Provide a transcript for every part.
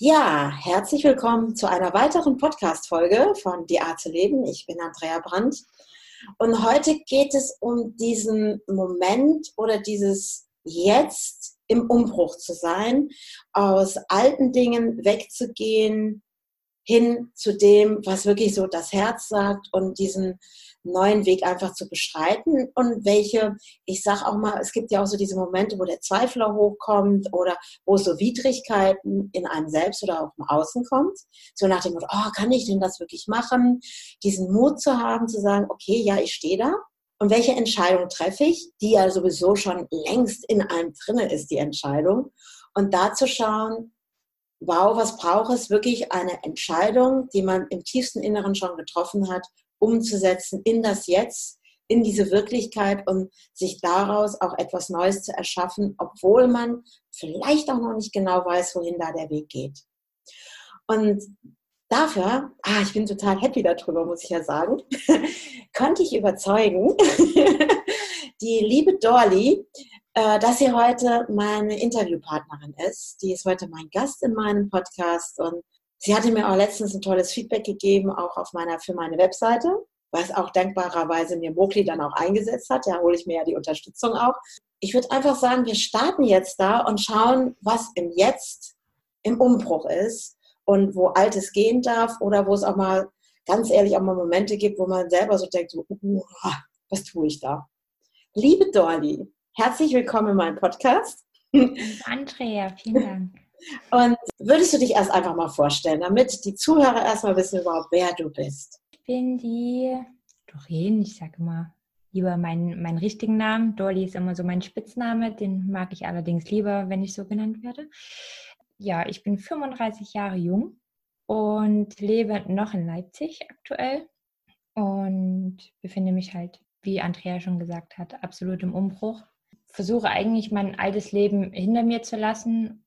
Ja, herzlich willkommen zu einer weiteren Podcast-Folge von Die Art zu leben. Ich bin Andrea Brandt und heute geht es um diesen Moment oder dieses Jetzt im Umbruch zu sein, aus alten Dingen wegzugehen, hin zu dem, was wirklich so das Herz sagt und diesen neuen Weg einfach zu beschreiten und welche, ich sage auch mal, es gibt ja auch so diese Momente, wo der Zweifler hochkommt oder wo so Widrigkeiten in einem selbst oder auch im Außen kommt. So nach dem Motto, oh, kann ich denn das wirklich machen? Diesen Mut zu haben, zu sagen, okay, ja, ich stehe da. Und welche Entscheidung treffe ich, die ja sowieso schon längst in einem drinne ist, die Entscheidung. Und da zu schauen, wow, was braucht es? Wirklich eine Entscheidung, die man im tiefsten Inneren schon getroffen hat umzusetzen in das Jetzt, in diese Wirklichkeit und sich daraus auch etwas Neues zu erschaffen, obwohl man vielleicht auch noch nicht genau weiß, wohin da der Weg geht. Und dafür, ah, ich bin total happy darüber, muss ich ja sagen, konnte ich überzeugen, die liebe Dorli, äh, dass sie heute meine Interviewpartnerin ist. Die ist heute mein Gast in meinem Podcast und Sie hatte mir auch letztens ein tolles Feedback gegeben, auch auf meiner, für meine Webseite, was auch dankbarerweise mir Mokli dann auch eingesetzt hat. Da hole ich mir ja die Unterstützung auch. Ich würde einfach sagen, wir starten jetzt da und schauen, was im Jetzt im Umbruch ist und wo Altes gehen darf oder wo es auch mal ganz ehrlich auch mal Momente gibt, wo man selber so denkt, so, uh, was tue ich da? Liebe Dorli, herzlich willkommen in meinem Podcast. Andrea, vielen Dank. Und würdest du dich erst einfach mal vorstellen, damit die Zuhörer erstmal wissen überhaupt, wer du bist? Ich bin die Doreen, ich sage immer lieber meinen, meinen richtigen Namen. Dolly ist immer so mein Spitzname, den mag ich allerdings lieber, wenn ich so genannt werde. Ja, ich bin 35 Jahre jung und lebe noch in Leipzig aktuell und befinde mich halt, wie Andrea schon gesagt hat, absolut im Umbruch. Versuche eigentlich mein altes Leben hinter mir zu lassen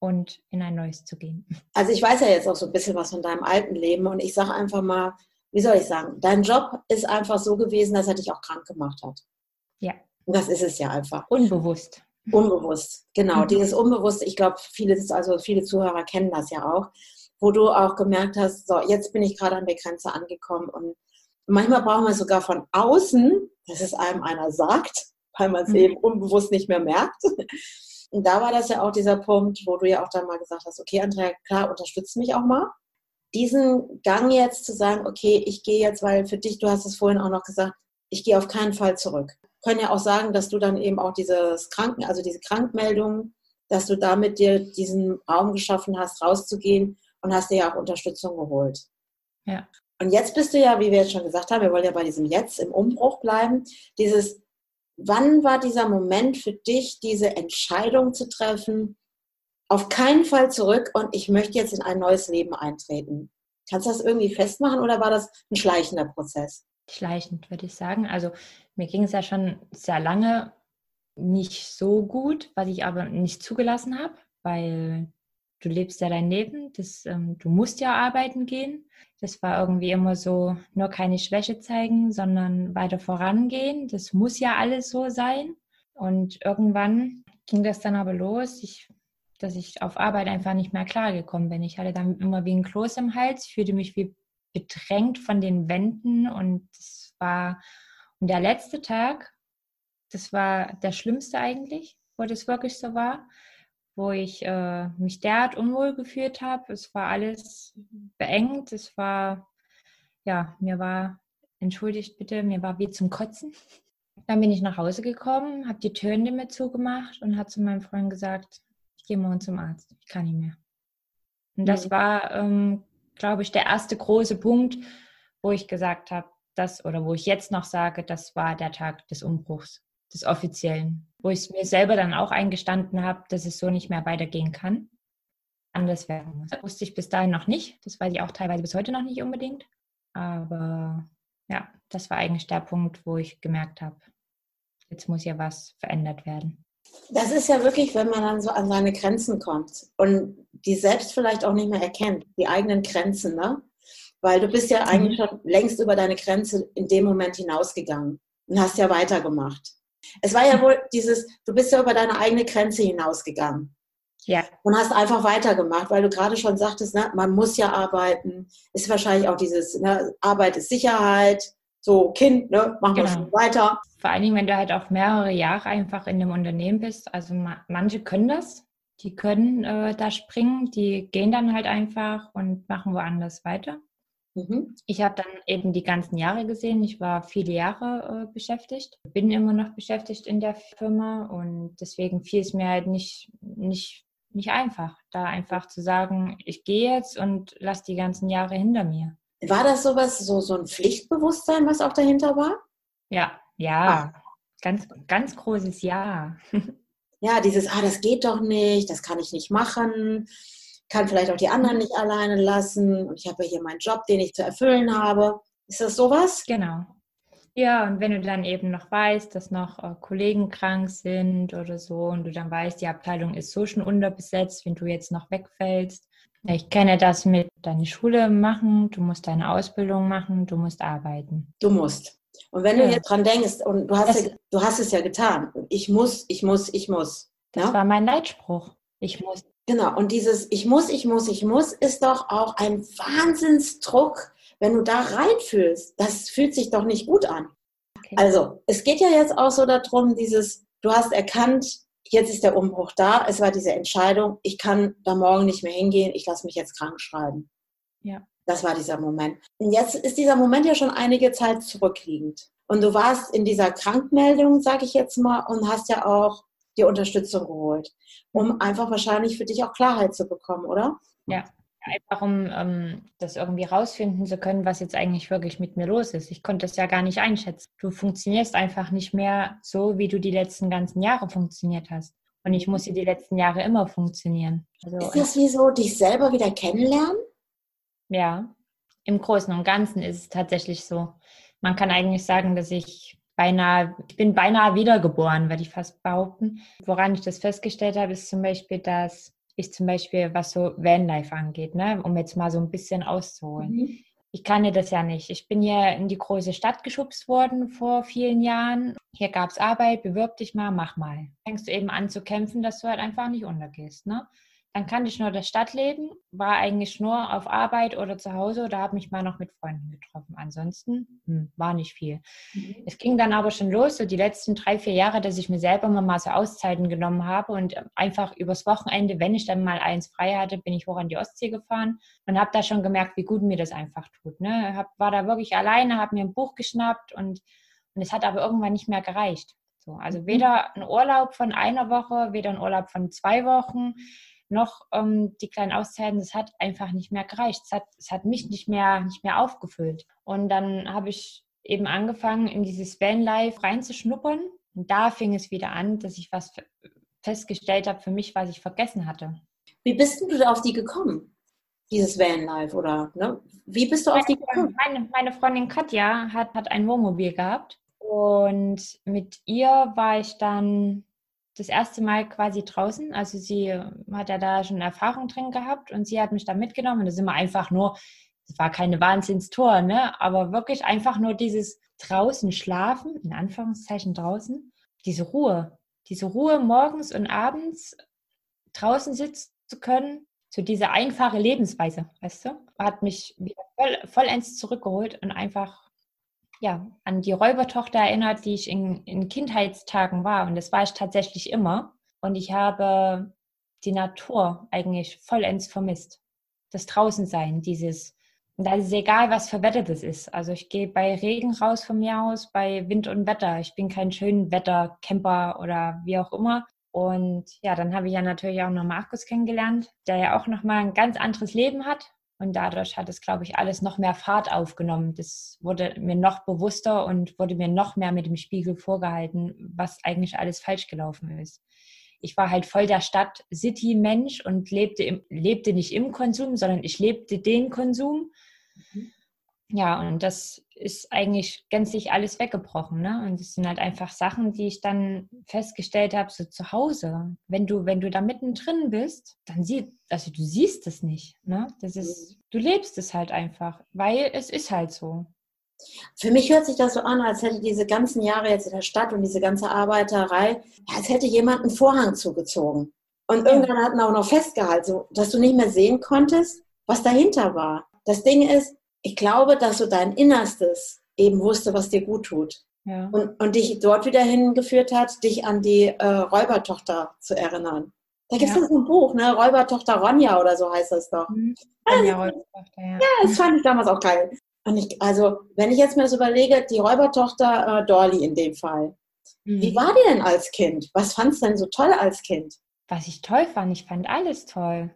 und in ein neues zu gehen. Also ich weiß ja jetzt auch so ein bisschen was von deinem alten Leben und ich sage einfach mal, wie soll ich sagen, dein Job ist einfach so gewesen, dass er dich auch krank gemacht hat. Ja. Und das ist es ja einfach. Unbewusst. Unbewusst, genau. Mhm. Dieses Unbewusste, ich glaube, viele, also viele Zuhörer kennen das ja auch, wo du auch gemerkt hast, so, jetzt bin ich gerade an der Grenze angekommen und manchmal brauchen wir sogar von außen, dass es einem einer sagt, weil man es mhm. eben unbewusst nicht mehr merkt. Und da war das ja auch dieser Punkt, wo du ja auch dann mal gesagt hast, okay, Andrea, klar, unterstützt mich auch mal. Diesen Gang jetzt zu sagen, okay, ich gehe jetzt, weil für dich, du hast es vorhin auch noch gesagt, ich gehe auf keinen Fall zurück. Können ja auch sagen, dass du dann eben auch dieses Kranken, also diese Krankmeldung, dass du damit dir diesen Raum geschaffen hast, rauszugehen und hast dir ja auch Unterstützung geholt. Ja. Und jetzt bist du ja, wie wir jetzt schon gesagt haben, wir wollen ja bei diesem Jetzt im Umbruch bleiben, dieses wann war dieser Moment für dich, diese Entscheidung zu treffen, auf keinen Fall zurück und ich möchte jetzt in ein neues Leben eintreten? Kannst du das irgendwie festmachen oder war das ein schleichender Prozess? Schleichend, würde ich sagen. Also mir ging es ja schon sehr lange nicht so gut, was ich aber nicht zugelassen habe, weil du lebst ja dein Leben, das, ähm, du musst ja arbeiten gehen. Das war irgendwie immer so, nur keine Schwäche zeigen, sondern weiter vorangehen. Das muss ja alles so sein. Und irgendwann ging das dann aber los, ich, dass ich auf Arbeit einfach nicht mehr klargekommen bin. Ich hatte dann immer wie ein Kloß im Hals, fühlte mich wie bedrängt von den Wänden und das war, und der letzte Tag, das war der schlimmste eigentlich, wo das wirklich so war wo ich äh, mich derart unwohl gefühlt habe. Es war alles beengt. Es war, ja, mir war, entschuldigt bitte, mir war wie zum Kotzen. Dann bin ich nach Hause gekommen, habe die Türen mir zugemacht und habe zu meinem Freund gesagt, ich gehe morgen zum Arzt, ich kann nicht mehr. Und das mhm. war, ähm, glaube ich, der erste große Punkt, wo ich gesagt habe, das oder wo ich jetzt noch sage, das war der Tag des Umbruchs des Offiziellen, wo ich es mir selber dann auch eingestanden habe, dass es so nicht mehr weitergehen kann. Anders werden muss. Das wusste ich bis dahin noch nicht. Das weiß ich auch teilweise bis heute noch nicht unbedingt. Aber ja, das war eigentlich der Punkt, wo ich gemerkt habe, jetzt muss ja was verändert werden. Das ist ja wirklich, wenn man dann so an seine Grenzen kommt und die selbst vielleicht auch nicht mehr erkennt, die eigenen Grenzen, ne? Weil du bist ja eigentlich mhm. schon längst über deine Grenze in dem Moment hinausgegangen und hast ja weitergemacht. Es war ja wohl dieses, du bist ja über deine eigene Grenze hinausgegangen. Ja. Und hast einfach weitergemacht, weil du gerade schon sagtest, ne, man muss ja arbeiten. Ist wahrscheinlich auch dieses, ne, Arbeit ist Sicherheit. So, Kind, ne, machen genau. wir schon weiter. Vor allen Dingen, wenn du halt auch mehrere Jahre einfach in dem Unternehmen bist. Also manche können das, die können äh, da springen, die gehen dann halt einfach und machen woanders weiter. Mhm. Ich habe dann eben die ganzen Jahre gesehen. Ich war viele Jahre äh, beschäftigt, bin immer noch beschäftigt in der Firma und deswegen fiel es mir halt nicht, nicht, nicht einfach, da einfach zu sagen, ich gehe jetzt und lasse die ganzen Jahre hinter mir. War das sowas, so, so ein Pflichtbewusstsein, was auch dahinter war? Ja, ja. Ah. Ganz, ganz großes Ja. ja, dieses, ah, das geht doch nicht, das kann ich nicht machen kann vielleicht auch die anderen nicht alleine lassen und ich habe ja hier meinen Job, den ich zu erfüllen habe. Ist das sowas? Genau. Ja, und wenn du dann eben noch weißt, dass noch äh, Kollegen krank sind oder so und du dann weißt, die Abteilung ist so schon unterbesetzt, wenn du jetzt noch wegfällst. Ich kenne das mit deine Schule machen, du musst deine Ausbildung machen, du musst arbeiten. Du musst. Und wenn ja. du jetzt dran denkst, und du hast, ja, du hast es ja getan, ich muss, ich muss, ich muss. Das ja? war mein Leitspruch. Ich muss. Genau, und dieses Ich muss, ich muss, ich muss ist doch auch ein Wahnsinnsdruck, wenn du da reinfühlst. Das fühlt sich doch nicht gut an. Okay. Also, es geht ja jetzt auch so darum, dieses, du hast erkannt, jetzt ist der Umbruch da, es war diese Entscheidung, ich kann da morgen nicht mehr hingehen, ich lasse mich jetzt krank schreiben. Ja. Das war dieser Moment. Und jetzt ist dieser Moment ja schon einige Zeit zurückliegend. Und du warst in dieser Krankmeldung, sage ich jetzt mal, und hast ja auch dir Unterstützung geholt, um einfach wahrscheinlich für dich auch Klarheit zu bekommen, oder? Ja, einfach um ähm, das irgendwie rausfinden zu können, was jetzt eigentlich wirklich mit mir los ist. Ich konnte das ja gar nicht einschätzen. Du funktionierst einfach nicht mehr so, wie du die letzten ganzen Jahre funktioniert hast. Und ich musste die letzten Jahre immer funktionieren. Also, ist das wie so, dich selber wieder kennenlernen? Ja, im Großen und Ganzen ist es tatsächlich so. Man kann eigentlich sagen, dass ich beinahe, ich bin beinahe wiedergeboren, würde ich fast behaupten. Woran ich das festgestellt habe, ist zum Beispiel, dass ich zum Beispiel, was so Vanlife angeht, ne, um jetzt mal so ein bisschen auszuholen. Mhm. Ich kannte das ja nicht. Ich bin hier in die große Stadt geschubst worden vor vielen Jahren. Hier gab es Arbeit, bewirb dich mal, mach mal. Fängst du eben an zu kämpfen, dass du halt einfach nicht untergehst. Ne? Dann kannte ich nur das Stadtleben, war eigentlich nur auf Arbeit oder zu Hause oder habe mich mal noch mit Freunden getroffen. Ansonsten hm, war nicht viel. Mhm. Es ging dann aber schon los, so die letzten drei, vier Jahre, dass ich mir selber mal so Auszeiten genommen habe und einfach übers Wochenende, wenn ich dann mal eins frei hatte, bin ich hoch an die Ostsee gefahren und habe da schon gemerkt, wie gut mir das einfach tut. Ne? Hab, war da wirklich alleine, habe mir ein Buch geschnappt und, und es hat aber irgendwann nicht mehr gereicht. So, also mhm. weder ein Urlaub von einer Woche, weder ein Urlaub von zwei Wochen noch ähm, die kleinen Auszeiten, das hat einfach nicht mehr gereicht. Es hat, es hat mich nicht mehr, nicht mehr aufgefüllt. Und dann habe ich eben angefangen, in dieses Vanlife reinzuschnuppern. Und da fing es wieder an, dass ich was festgestellt habe für mich, was ich vergessen hatte. Wie bist du da auf die gekommen? Dieses Vanlife oder ne? Wie bist du auf die gekommen? Meine, meine Freundin Katja hat, hat ein Wohnmobil gehabt und mit ihr war ich dann das erste Mal quasi draußen. Also sie hat ja da schon Erfahrung drin gehabt und sie hat mich da mitgenommen. Und ist immer einfach nur, es war keine Wahnsinnstour, ne? aber wirklich einfach nur dieses draußen schlafen, in Anführungszeichen draußen, diese Ruhe, diese Ruhe morgens und abends draußen sitzen zu können, so diese einfache Lebensweise, weißt du, hat mich voll, vollends zurückgeholt und einfach ja, an die Räubertochter erinnert, die ich in, in Kindheitstagen war. Und das war ich tatsächlich immer. Und ich habe die Natur eigentlich vollends vermisst. Das Draußensein, dieses, und da ist es egal, was für Wetter das ist. Also ich gehe bei Regen raus von mir aus, bei Wind und Wetter. Ich bin kein schönen Wettercamper oder wie auch immer. Und ja, dann habe ich ja natürlich auch noch Markus kennengelernt, der ja auch nochmal ein ganz anderes Leben hat, und dadurch hat es, glaube ich, alles noch mehr Fahrt aufgenommen. Das wurde mir noch bewusster und wurde mir noch mehr mit dem Spiegel vorgehalten, was eigentlich alles falsch gelaufen ist. Ich war halt voll der Stadt-City-Mensch und lebte, im, lebte nicht im Konsum, sondern ich lebte den Konsum. Mhm. Ja, und das ist eigentlich gänzlich alles weggebrochen. Ne? Und es sind halt einfach Sachen, die ich dann festgestellt habe, so zu Hause. Wenn du, wenn du da mittendrin bist, dann siehst, also du siehst es nicht. Ne? Das ist, mhm. du lebst es halt einfach, weil es ist halt so. Für mich hört sich das so an, als hätte diese ganzen Jahre jetzt in der Stadt und diese ganze Arbeiterei, als hätte jemand einen Vorhang zugezogen. Und irgendwann hatten auch noch festgehalten, dass du nicht mehr sehen konntest, was dahinter war. Das Ding ist, ich glaube, dass du dein Innerstes eben wusste, was dir gut tut. Ja. Und, und dich dort wieder hingeführt hat, dich an die äh, Räubertochter zu erinnern. Da gibt es ja. so ein Buch, ne? Räubertochter Ronja oder so heißt das doch. Mhm. Ronja, Räubertochter, ja. ja, das fand ich damals auch geil. Und ich, also, wenn ich jetzt mir das überlege, die Räubertochter äh, Dorli in dem Fall. Mhm. Wie war die denn als Kind? Was fandst du denn so toll als Kind? Was ich toll fand, ich fand alles toll.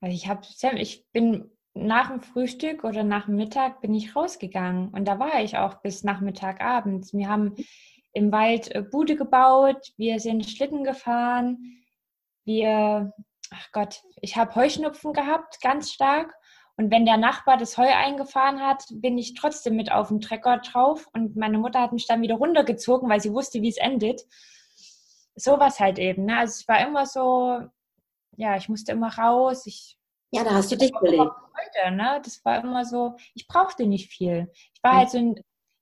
Weil ich habe, ich bin nach dem Frühstück oder nach dem Mittag bin ich rausgegangen und da war ich auch bis Nachmittag abends. Wir haben im Wald äh, Bude gebaut, wir sind Schlitten gefahren, wir, ach Gott, ich habe Heuschnupfen gehabt, ganz stark. Und wenn der Nachbar das Heu eingefahren hat, bin ich trotzdem mit auf dem Trecker drauf und meine Mutter hat mich dann wieder runtergezogen, weil sie wusste, wie es endet. Sowas halt eben. Ne? Also es war immer so, ja, ich musste immer raus. Ich, ja, da hast du dich belebt. Heute, ne? Das war immer so, ich brauchte nicht viel. Ich war halt so ein,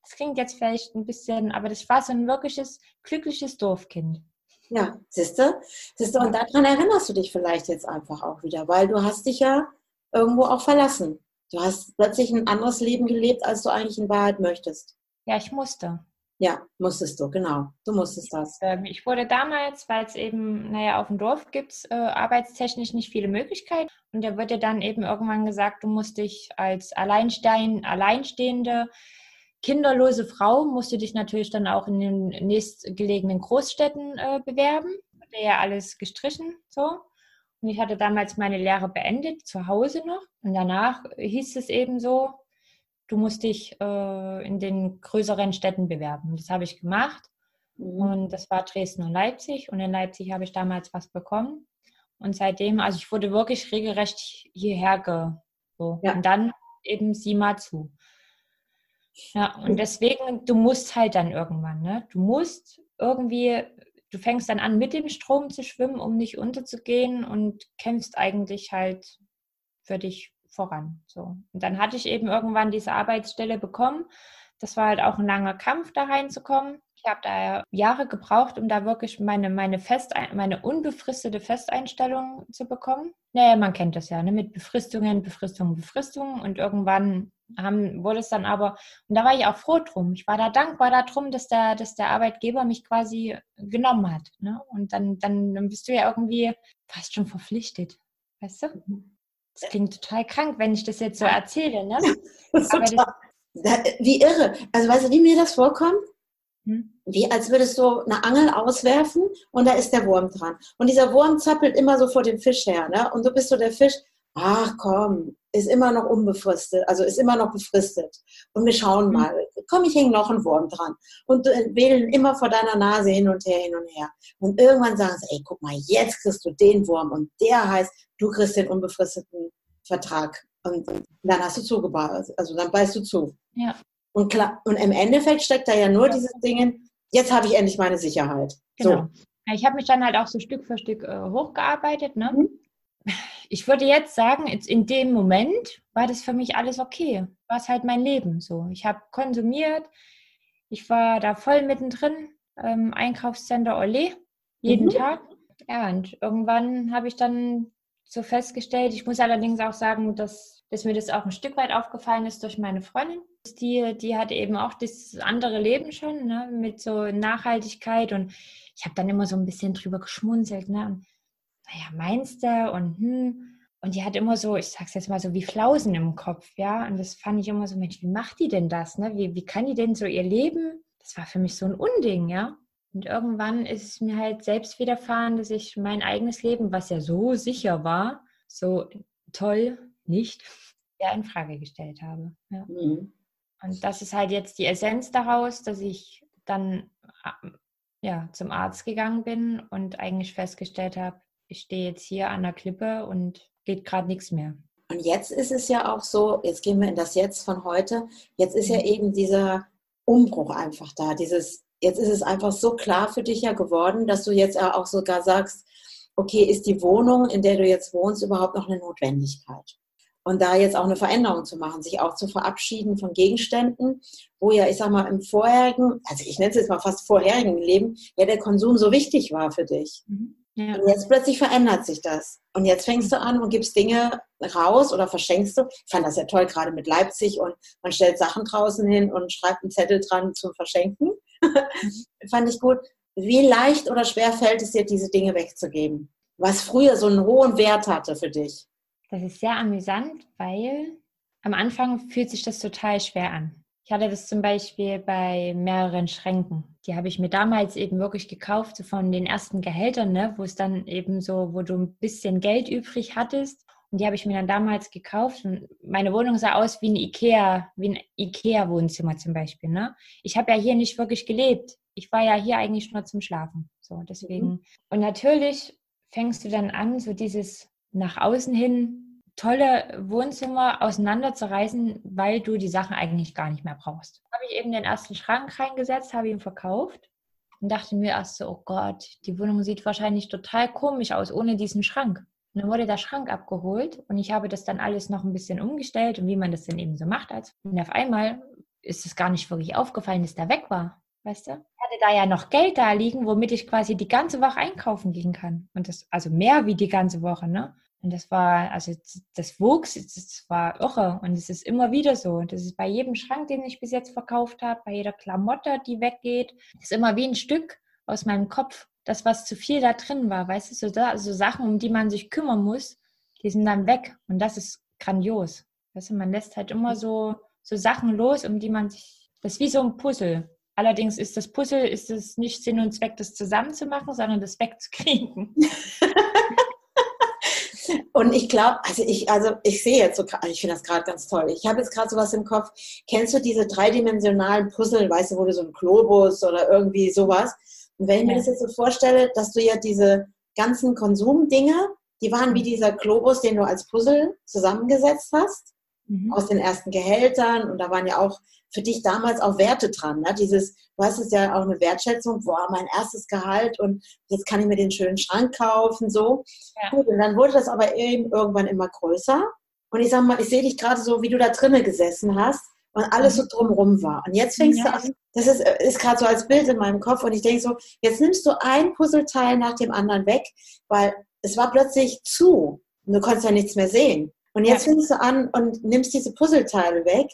das klingt jetzt vielleicht ein bisschen, aber das war so ein wirkliches, glückliches Dorfkind. Ja, siehst du? Siehst du, und daran erinnerst du dich vielleicht jetzt einfach auch wieder, weil du hast dich ja irgendwo auch verlassen. Du hast plötzlich ein anderes Leben gelebt, als du eigentlich in Wahrheit möchtest. Ja, ich musste. Ja, musstest du, genau. Du musstest das. Ähm, ich wurde damals, weil es eben, naja, auf dem Dorf gibt es äh, arbeitstechnisch nicht viele Möglichkeiten. Und da wurde dann eben irgendwann gesagt, du musst dich als Alleinstein, alleinstehende, kinderlose Frau, musst du dich natürlich dann auch in den nächstgelegenen Großstädten äh, bewerben. Wurde ja alles gestrichen, so. Und ich hatte damals meine Lehre beendet, zu Hause noch. Und danach hieß es eben so, du musst dich äh, in den größeren Städten bewerben. Das habe ich gemacht. Mhm. Und das war Dresden und Leipzig. Und in Leipzig habe ich damals was bekommen. Und seitdem, also ich wurde wirklich regelrecht hierher ge. So. Ja. Und dann eben sieh mal zu. Ja, und deswegen, du musst halt dann irgendwann, ne? Du musst irgendwie du fängst dann an, mit dem Strom zu schwimmen, um nicht unterzugehen und kämpfst eigentlich halt für dich voran. So. Und dann hatte ich eben irgendwann diese Arbeitsstelle bekommen. Das war halt auch ein langer Kampf, da reinzukommen. Ich habe da Jahre gebraucht, um da wirklich meine, meine, Fest, meine unbefristete Festeinstellung zu bekommen. Naja, man kennt das ja, ne? mit Befristungen, Befristungen, Befristungen. Und irgendwann haben, wurde es dann aber, und da war ich auch froh drum. Ich war da dankbar darum, dass der, dass der Arbeitgeber mich quasi genommen hat. Ne? Und dann, dann, dann bist du ja irgendwie fast schon verpflichtet. Weißt du? Das klingt total krank, wenn ich das jetzt so erzähle. Ne? Das das, wie irre. Also weißt du, wie mir das vorkommt? Hm? Wie als würdest du eine Angel auswerfen und da ist der Wurm dran. Und dieser Wurm zappelt immer so vor dem Fisch her. Ne? Und du bist so der Fisch, ach komm, ist immer noch unbefristet, also ist immer noch befristet. Und wir schauen mhm. mal, komm, ich hänge noch ein Wurm dran. Und äh, wählen immer vor deiner Nase hin und her, hin und her. Und irgendwann sagen sie, ey, guck mal, jetzt kriegst du den Wurm und der heißt, du kriegst den unbefristeten Vertrag. Und dann hast du zugebaut, also dann beißt du zu. Ja. Und, klar, und im Endeffekt steckt da ja nur ja. dieses Ding, jetzt habe ich endlich meine Sicherheit. Genau. So. Ich habe mich dann halt auch so Stück für Stück äh, hochgearbeitet. Ne? Mhm ich würde jetzt sagen, jetzt in dem Moment war das für mich alles okay. War es halt mein Leben so. Ich habe konsumiert, ich war da voll mittendrin, ähm, Einkaufscenter Olé, jeden mhm. Tag. Ja, und irgendwann habe ich dann so festgestellt, ich muss allerdings auch sagen, dass, dass mir das auch ein Stück weit aufgefallen ist durch meine Freundin. Die, die hatte eben auch das andere Leben schon, ne, mit so Nachhaltigkeit und ich habe dann immer so ein bisschen drüber geschmunzelt. Ne, und naja, meinst du? Und hm. Und die hat immer so, ich sag's jetzt mal so, wie Flausen im Kopf, ja. Und das fand ich immer so, Mensch, wie macht die denn das? Ne? Wie, wie kann die denn so ihr Leben? Das war für mich so ein Unding, ja. Und irgendwann ist es mir halt selbst widerfahren, dass ich mein eigenes Leben, was ja so sicher war, so toll nicht, ja, in Frage gestellt habe. Ja. Mhm. Und das ist halt jetzt die Essenz daraus, dass ich dann ja, zum Arzt gegangen bin und eigentlich festgestellt habe, ich stehe jetzt hier an der Klippe und geht gerade nichts mehr. Und jetzt ist es ja auch so, jetzt gehen wir in das Jetzt von heute, jetzt ist ja mhm. eben dieser Umbruch einfach da, dieses, jetzt ist es einfach so klar für dich ja geworden, dass du jetzt auch sogar sagst, okay, ist die Wohnung, in der du jetzt wohnst, überhaupt noch eine Notwendigkeit? Und da jetzt auch eine Veränderung zu machen, sich auch zu verabschieden von Gegenständen, wo ja, ich sag mal, im vorherigen, also ich nenne es jetzt mal fast vorherigen Leben, ja der Konsum so wichtig war für dich. Mhm. Ja. Und jetzt plötzlich verändert sich das. Und jetzt fängst du an und gibst Dinge raus oder verschenkst du. Ich fand das ja toll, gerade mit Leipzig und man stellt Sachen draußen hin und schreibt einen Zettel dran zum Verschenken. fand ich gut. Wie leicht oder schwer fällt es dir, diese Dinge wegzugeben? Was früher so einen hohen Wert hatte für dich? Das ist sehr amüsant, weil am Anfang fühlt sich das total schwer an. Ich hatte das zum Beispiel bei mehreren Schränken. Die habe ich mir damals eben wirklich gekauft, so von den ersten Gehältern, ne, wo es dann eben so, wo du ein bisschen Geld übrig hattest. Und die habe ich mir dann damals gekauft. Und meine Wohnung sah aus wie ein Ikea, wie ein Ikea-Wohnzimmer zum Beispiel. Ne? Ich habe ja hier nicht wirklich gelebt. Ich war ja hier eigentlich nur zum Schlafen. So, deswegen. Mhm. Und natürlich fängst du dann an, so dieses nach außen hin tolle Wohnzimmer auseinanderzureißen, weil du die Sachen eigentlich gar nicht mehr brauchst. Habe ich eben den ersten Schrank reingesetzt, habe ihn verkauft und dachte mir erst so, oh Gott, die Wohnung sieht wahrscheinlich total komisch aus ohne diesen Schrank. Und dann wurde der Schrank abgeholt und ich habe das dann alles noch ein bisschen umgestellt und wie man das dann eben so macht. Als und auf einmal ist es gar nicht wirklich aufgefallen, dass der weg war. Weißt du? Ich hatte da ja noch Geld da liegen, womit ich quasi die ganze Woche einkaufen gehen kann. Und das, also mehr wie die ganze Woche, ne? Und das war, also das wuchs, das war irre. Und es ist immer wieder so. Das ist bei jedem Schrank, den ich bis jetzt verkauft habe, bei jeder Klamotte, die weggeht, ist immer wie ein Stück aus meinem Kopf, das, was zu viel da drin war. Weißt du, so, da, so Sachen, um die man sich kümmern muss, die sind dann weg. Und das ist grandios. Weißt du, man lässt halt immer so, so Sachen los, um die man sich, das ist wie so ein Puzzle. Allerdings ist das Puzzle, ist es nicht Sinn und Zweck, das zusammenzumachen, sondern das wegzukriegen. Und ich glaube, also ich, also ich sehe jetzt so, ich finde das gerade ganz toll. Ich habe jetzt gerade sowas im Kopf. Kennst du diese dreidimensionalen Puzzle, weißt du, wo du so ein Globus oder irgendwie sowas? Und wenn ich mir das jetzt so vorstelle, dass du ja diese ganzen Konsumdinge, die waren wie dieser Globus, den du als Puzzle zusammengesetzt hast, mhm. aus den ersten Gehältern. Und da waren ja auch für dich damals auch Werte dran. Ne? Dieses, du hast es ja auch eine Wertschätzung, boah, mein erstes Gehalt und jetzt kann ich mir den schönen Schrank kaufen, so. Ja. Gut, und dann wurde das aber eben irgendwann immer größer. Und ich sag mal, ich sehe dich gerade so, wie du da drinnen gesessen hast und alles so mhm. drumrum war. Und jetzt fängst ja. du an, das ist, ist gerade so als Bild in meinem Kopf und ich denke so, jetzt nimmst du ein Puzzleteil nach dem anderen weg, weil es war plötzlich zu und du konntest ja nichts mehr sehen. Und jetzt ja. fängst du an und nimmst diese Puzzleteile weg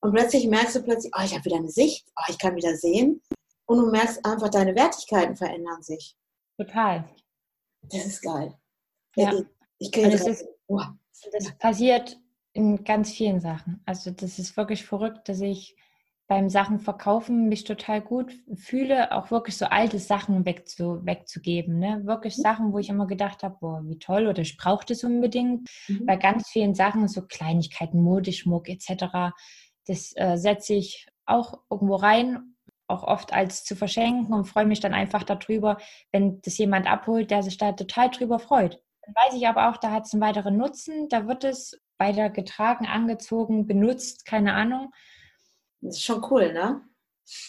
und plötzlich merkst du plötzlich, oh, ich habe wieder eine Sicht, oh, ich kann wieder sehen. Und du merkst einfach, deine Wertigkeiten verändern sich. Total. Das ist geil. Ja. Ich, ich kriege das, ist, oh. das passiert in ganz vielen Sachen. Also das ist wirklich verrückt, dass ich beim Sachen verkaufen mich total gut fühle, auch wirklich so alte Sachen wegzu, wegzugeben. Ne? Wirklich mhm. Sachen, wo ich immer gedacht habe, boah, wie toll oder ich brauche das unbedingt. Mhm. Bei ganz vielen Sachen, so Kleinigkeiten, Modeschmuck etc., das äh, setze ich auch irgendwo rein, auch oft als zu verschenken und freue mich dann einfach darüber, wenn das jemand abholt, der sich da total drüber freut. Dann weiß ich aber auch, da hat es einen weiteren Nutzen, da wird es weiter getragen, angezogen, benutzt, keine Ahnung. Das ist schon cool, ne?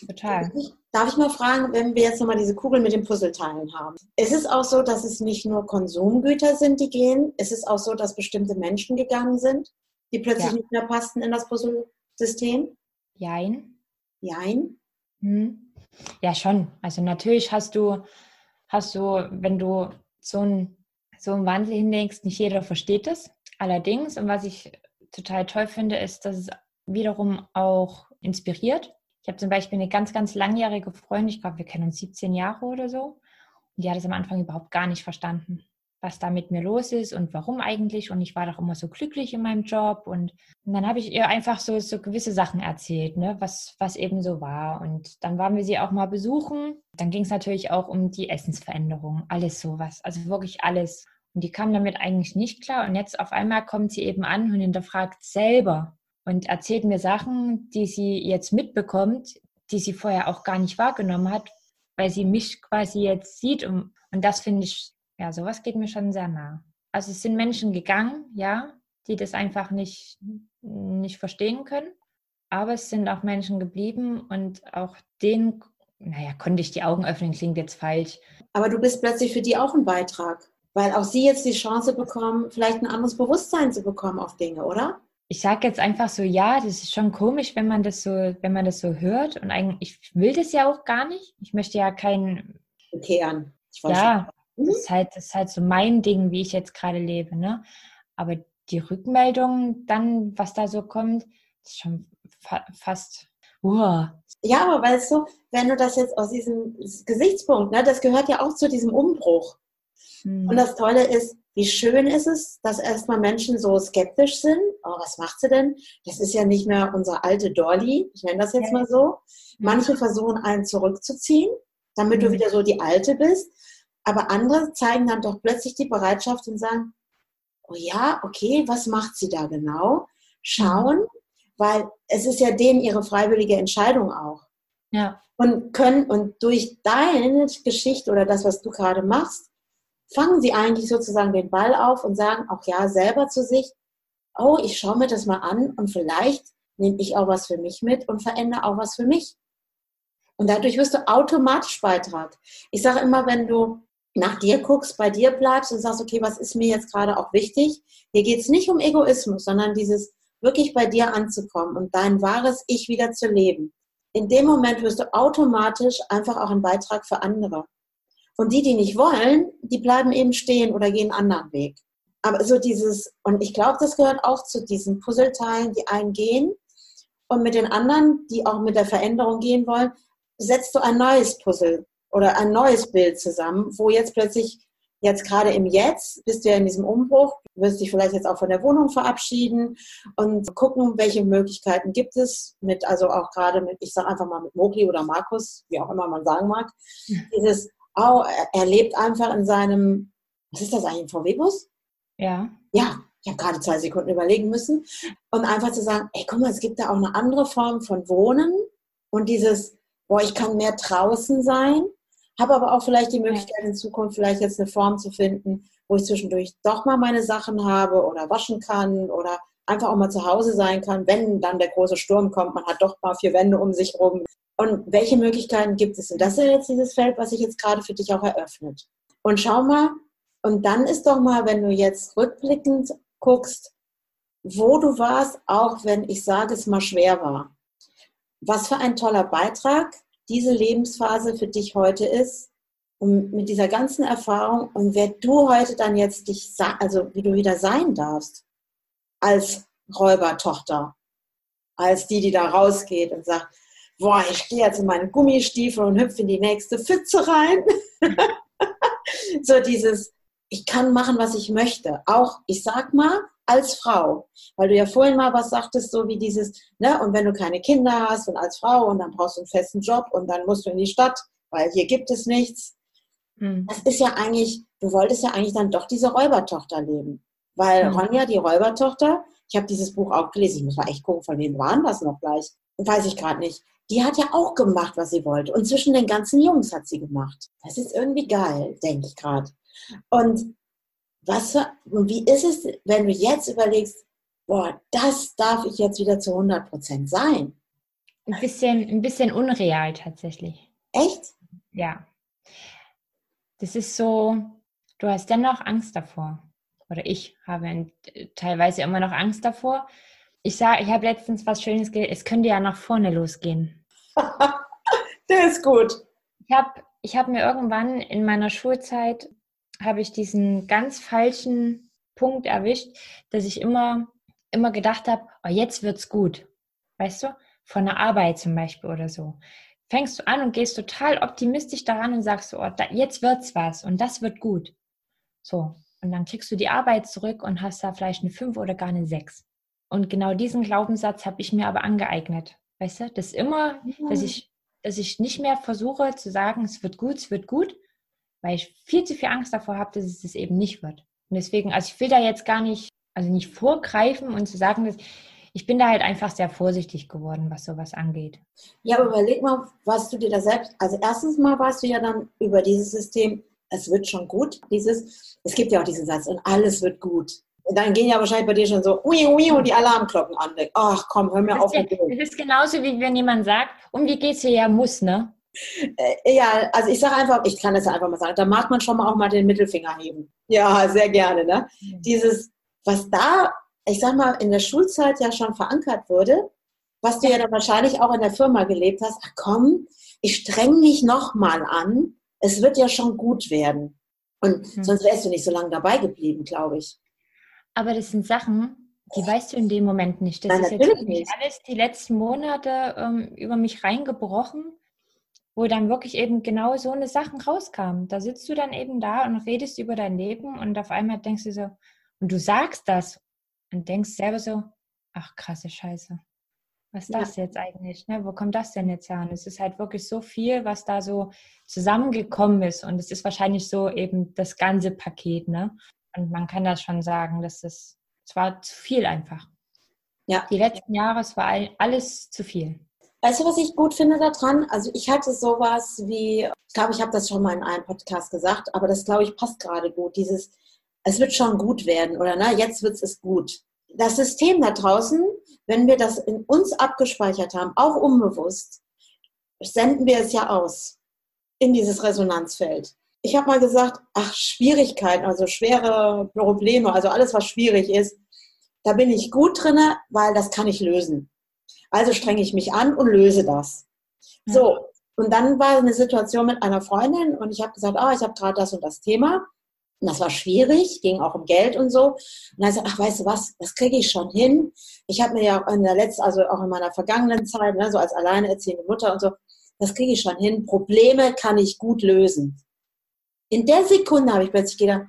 Total. Darf ich mal fragen, wenn wir jetzt nochmal diese Kugel mit den Puzzleteilen haben? Ist es auch so, dass es nicht nur Konsumgüter sind, die gehen? Ist es auch so, dass bestimmte Menschen gegangen sind, die plötzlich ja. nicht mehr passten in das Puzzlesystem? Jein. Jein? Hm. Ja, schon. Also natürlich hast du, hast du, wenn du so einen so einen Wandel hinlegst, nicht jeder versteht es. Allerdings, und was ich total toll finde, ist, dass es wiederum auch inspiriert. Ich habe zum Beispiel eine ganz, ganz langjährige Freundin, ich glaube, wir kennen uns 17 Jahre oder so. Und die hat es am Anfang überhaupt gar nicht verstanden, was da mit mir los ist und warum eigentlich. Und ich war doch immer so glücklich in meinem Job. Und, und dann habe ich ihr einfach so, so gewisse Sachen erzählt, ne, was, was eben so war. Und dann waren wir sie auch mal besuchen. Dann ging es natürlich auch um die Essensveränderung, alles sowas. Also wirklich alles. Und die kam damit eigentlich nicht klar. Und jetzt auf einmal kommt sie eben an und hinterfragt selber, und erzählt mir Sachen, die sie jetzt mitbekommt, die sie vorher auch gar nicht wahrgenommen hat, weil sie mich quasi jetzt sieht. Und, und das finde ich, ja, sowas geht mir schon sehr nah. Also es sind Menschen gegangen, ja, die das einfach nicht, nicht verstehen können. Aber es sind auch Menschen geblieben und auch denen, naja, konnte ich die Augen öffnen, klingt jetzt falsch. Aber du bist plötzlich für die auch ein Beitrag, weil auch sie jetzt die Chance bekommen, vielleicht ein anderes Bewusstsein zu bekommen auf Dinge, oder? Ich sage jetzt einfach so, ja, das ist schon komisch, wenn man das so, wenn man das so hört. Und eigentlich, ich will das ja auch gar nicht. Ich möchte ja keinen. Kehren. Ja, mhm. das, ist halt, das ist halt so mein Ding, wie ich jetzt gerade lebe. Ne? Aber die Rückmeldung dann, was da so kommt, ist schon fa fast. Uh. Ja, aber weißt du, wenn du das jetzt aus diesem Gesichtspunkt, ne, das gehört ja auch zu diesem Umbruch. Mhm. Und das Tolle ist, wie schön ist es, dass erstmal Menschen so skeptisch sind. Oh, was macht sie denn? Das ist ja nicht mehr unsere alte Dolly. Ich nenne das jetzt mal so. Manche versuchen einen zurückzuziehen, damit du wieder so die alte bist. Aber andere zeigen dann doch plötzlich die Bereitschaft und sagen, oh ja, okay, was macht sie da genau? Schauen, weil es ist ja denen ihre freiwillige Entscheidung auch. Ja. Und können, und durch deine Geschichte oder das, was du gerade machst, fangen sie eigentlich sozusagen den Ball auf und sagen auch ja selber zu sich, oh, ich schaue mir das mal an und vielleicht nehme ich auch was für mich mit und verändere auch was für mich. Und dadurch wirst du automatisch Beitrag. Ich sage immer, wenn du nach dir guckst, bei dir bleibst und sagst, okay, was ist mir jetzt gerade auch wichtig? Hier geht es nicht um Egoismus, sondern dieses wirklich bei dir anzukommen und dein wahres Ich wieder zu leben. In dem Moment wirst du automatisch einfach auch ein Beitrag für andere. Und die, die nicht wollen, die bleiben eben stehen oder gehen einen anderen Weg. Aber so dieses, und ich glaube, das gehört auch zu diesen Puzzleteilen, die einen gehen. Und mit den anderen, die auch mit der Veränderung gehen wollen, setzt du ein neues Puzzle oder ein neues Bild zusammen, wo jetzt plötzlich, jetzt gerade im Jetzt, bist du ja in diesem Umbruch, wirst dich vielleicht jetzt auch von der Wohnung verabschieden und gucken, welche Möglichkeiten gibt es mit, also auch gerade mit, ich sage einfach mal mit Mogli oder Markus, wie auch immer man sagen mag, dieses, oh, er lebt einfach in seinem, was ist das eigentlich, ein VW-Bus? Ja. Ja, ich habe gerade zwei Sekunden überlegen müssen. Und einfach zu sagen, ey, guck mal, es gibt da auch eine andere Form von Wohnen und dieses, boah, ich kann mehr draußen sein, habe aber auch vielleicht die Möglichkeit in Zukunft vielleicht jetzt eine Form zu finden, wo ich zwischendurch doch mal meine Sachen habe oder waschen kann oder einfach auch mal zu Hause sein kann, wenn dann der große Sturm kommt. Man hat doch mal vier Wände um sich rum. Und welche Möglichkeiten gibt es? Und das ist ja jetzt dieses Feld, was sich jetzt gerade für dich auch eröffnet. Und schau mal, und dann ist doch mal, wenn du jetzt rückblickend guckst, wo du warst, auch wenn ich sage, es mal schwer war. Was für ein toller Beitrag diese Lebensphase für dich heute ist, und mit dieser ganzen Erfahrung und wer du heute dann jetzt dich, also wie du wieder sein darfst, als Räubertochter, als die, die da rausgeht und sagt, boah, ich gehe jetzt in meine Gummistiefel und hüpfe in die nächste Pfütze rein. so dieses, ich kann machen, was ich möchte. Auch, ich sag mal, als Frau. Weil du ja vorhin mal was sagtest, so wie dieses, ne, und wenn du keine Kinder hast und als Frau und dann brauchst du einen festen Job und dann musst du in die Stadt, weil hier gibt es nichts. Mhm. Das ist ja eigentlich, du wolltest ja eigentlich dann doch diese Räubertochter leben. Weil mhm. Ronja, die Räubertochter, ich habe dieses Buch auch gelesen, ich muss mal echt gucken, von wem waren das noch gleich? Weiß ich gerade nicht. Die hat ja auch gemacht, was sie wollte. Und zwischen den ganzen Jungs hat sie gemacht. Das ist irgendwie geil, denke ich gerade. Und was wie ist es, wenn du jetzt überlegst, boah, das darf ich jetzt wieder zu 100 Prozent sein? Ein bisschen, ein bisschen unreal tatsächlich. Echt? Ja. Das ist so, du hast dennoch Angst davor. Oder ich habe teilweise immer noch Angst davor. Ich sage, ich habe letztens was Schönes gelesen, es könnte ja nach vorne losgehen. Der ist gut. Ich habe ich hab mir irgendwann in meiner Schulzeit habe ich diesen ganz falschen Punkt erwischt, dass ich immer, immer gedacht habe, oh, jetzt wird's gut. Weißt du? Von der Arbeit zum Beispiel oder so. Fängst du an und gehst total optimistisch daran und sagst so, oh, da, jetzt wird's was und das wird gut. So. Und dann kriegst du die Arbeit zurück und hast da vielleicht eine 5 oder gar eine 6. Und genau diesen Glaubenssatz habe ich mir aber angeeignet. Weißt du, das immer, ja. dass ich, dass ich nicht mehr versuche zu sagen, es wird gut, es wird gut, weil ich viel zu viel Angst davor habe, dass es das eben nicht wird. Und deswegen, also ich will da jetzt gar nicht, also nicht vorgreifen und zu sagen, dass ich bin da halt einfach sehr vorsichtig geworden, was sowas angeht. Ja, aber überleg mal, was du dir da selbst, also erstens mal warst du ja dann über dieses System, es wird schon gut, dieses, es gibt ja auch diesen Satz, und alles wird gut. Dann gehen ja wahrscheinlich bei dir schon so, ui, ui, und die Alarmglocken an. Ach komm, hör mir das auf. Ja, das ist genauso, wie wenn jemand sagt, um wie geht's dir, ja, muss, ne? Äh, ja, also ich sage einfach, ich kann das ja einfach mal sagen, da mag man schon mal auch mal den Mittelfinger heben. Ja, sehr gerne. Ne? Mhm. Dieses, was da, ich sag mal, in der Schulzeit ja schon verankert wurde, was du ja dann wahrscheinlich auch in der Firma gelebt hast, ach komm, ich streng mich noch mal an, es wird ja schon gut werden. Und mhm. sonst wärst du nicht so lange dabei geblieben, glaube ich. Aber das sind Sachen, die weißt du in dem Moment nicht. Das Nein, ist jetzt nicht. alles die letzten Monate ähm, über mich reingebrochen, wo dann wirklich eben genau so eine Sachen rauskamen. Da sitzt du dann eben da und redest über dein Leben und auf einmal denkst du so, und du sagst das und denkst selber so, ach krasse Scheiße. Was ist das jetzt eigentlich? Ne? Wo kommt das denn jetzt her? Und es ist halt wirklich so viel, was da so zusammengekommen ist. Und es ist wahrscheinlich so eben das ganze Paket. Ne? Und man kann das schon sagen, dass das es war zu viel einfach. Ja. Die letzten Jahre, es war alles zu viel. Weißt du, was ich gut finde daran? Also ich hatte sowas wie, ich glaube, ich habe das schon mal in einem Podcast gesagt, aber das, glaube ich, passt gerade gut. Dieses, es wird schon gut werden oder na, jetzt wird es gut. Das System da draußen, wenn wir das in uns abgespeichert haben, auch unbewusst, senden wir es ja aus in dieses Resonanzfeld ich habe mal gesagt, ach, Schwierigkeiten, also schwere Probleme, also alles, was schwierig ist, da bin ich gut drin, weil das kann ich lösen. Also strenge ich mich an und löse das. Ja. So, und dann war eine Situation mit einer Freundin und ich habe gesagt, ah, ich habe gerade das und das Thema. Und das war schwierig, ging auch um Geld und so. Und dann sagt, ach, weißt du was, das kriege ich schon hin. Ich habe mir ja in der letzten, also auch in meiner vergangenen Zeit, ne, so als alleinerziehende Mutter und so, das kriege ich schon hin. Probleme kann ich gut lösen in der Sekunde habe ich plötzlich gedacht,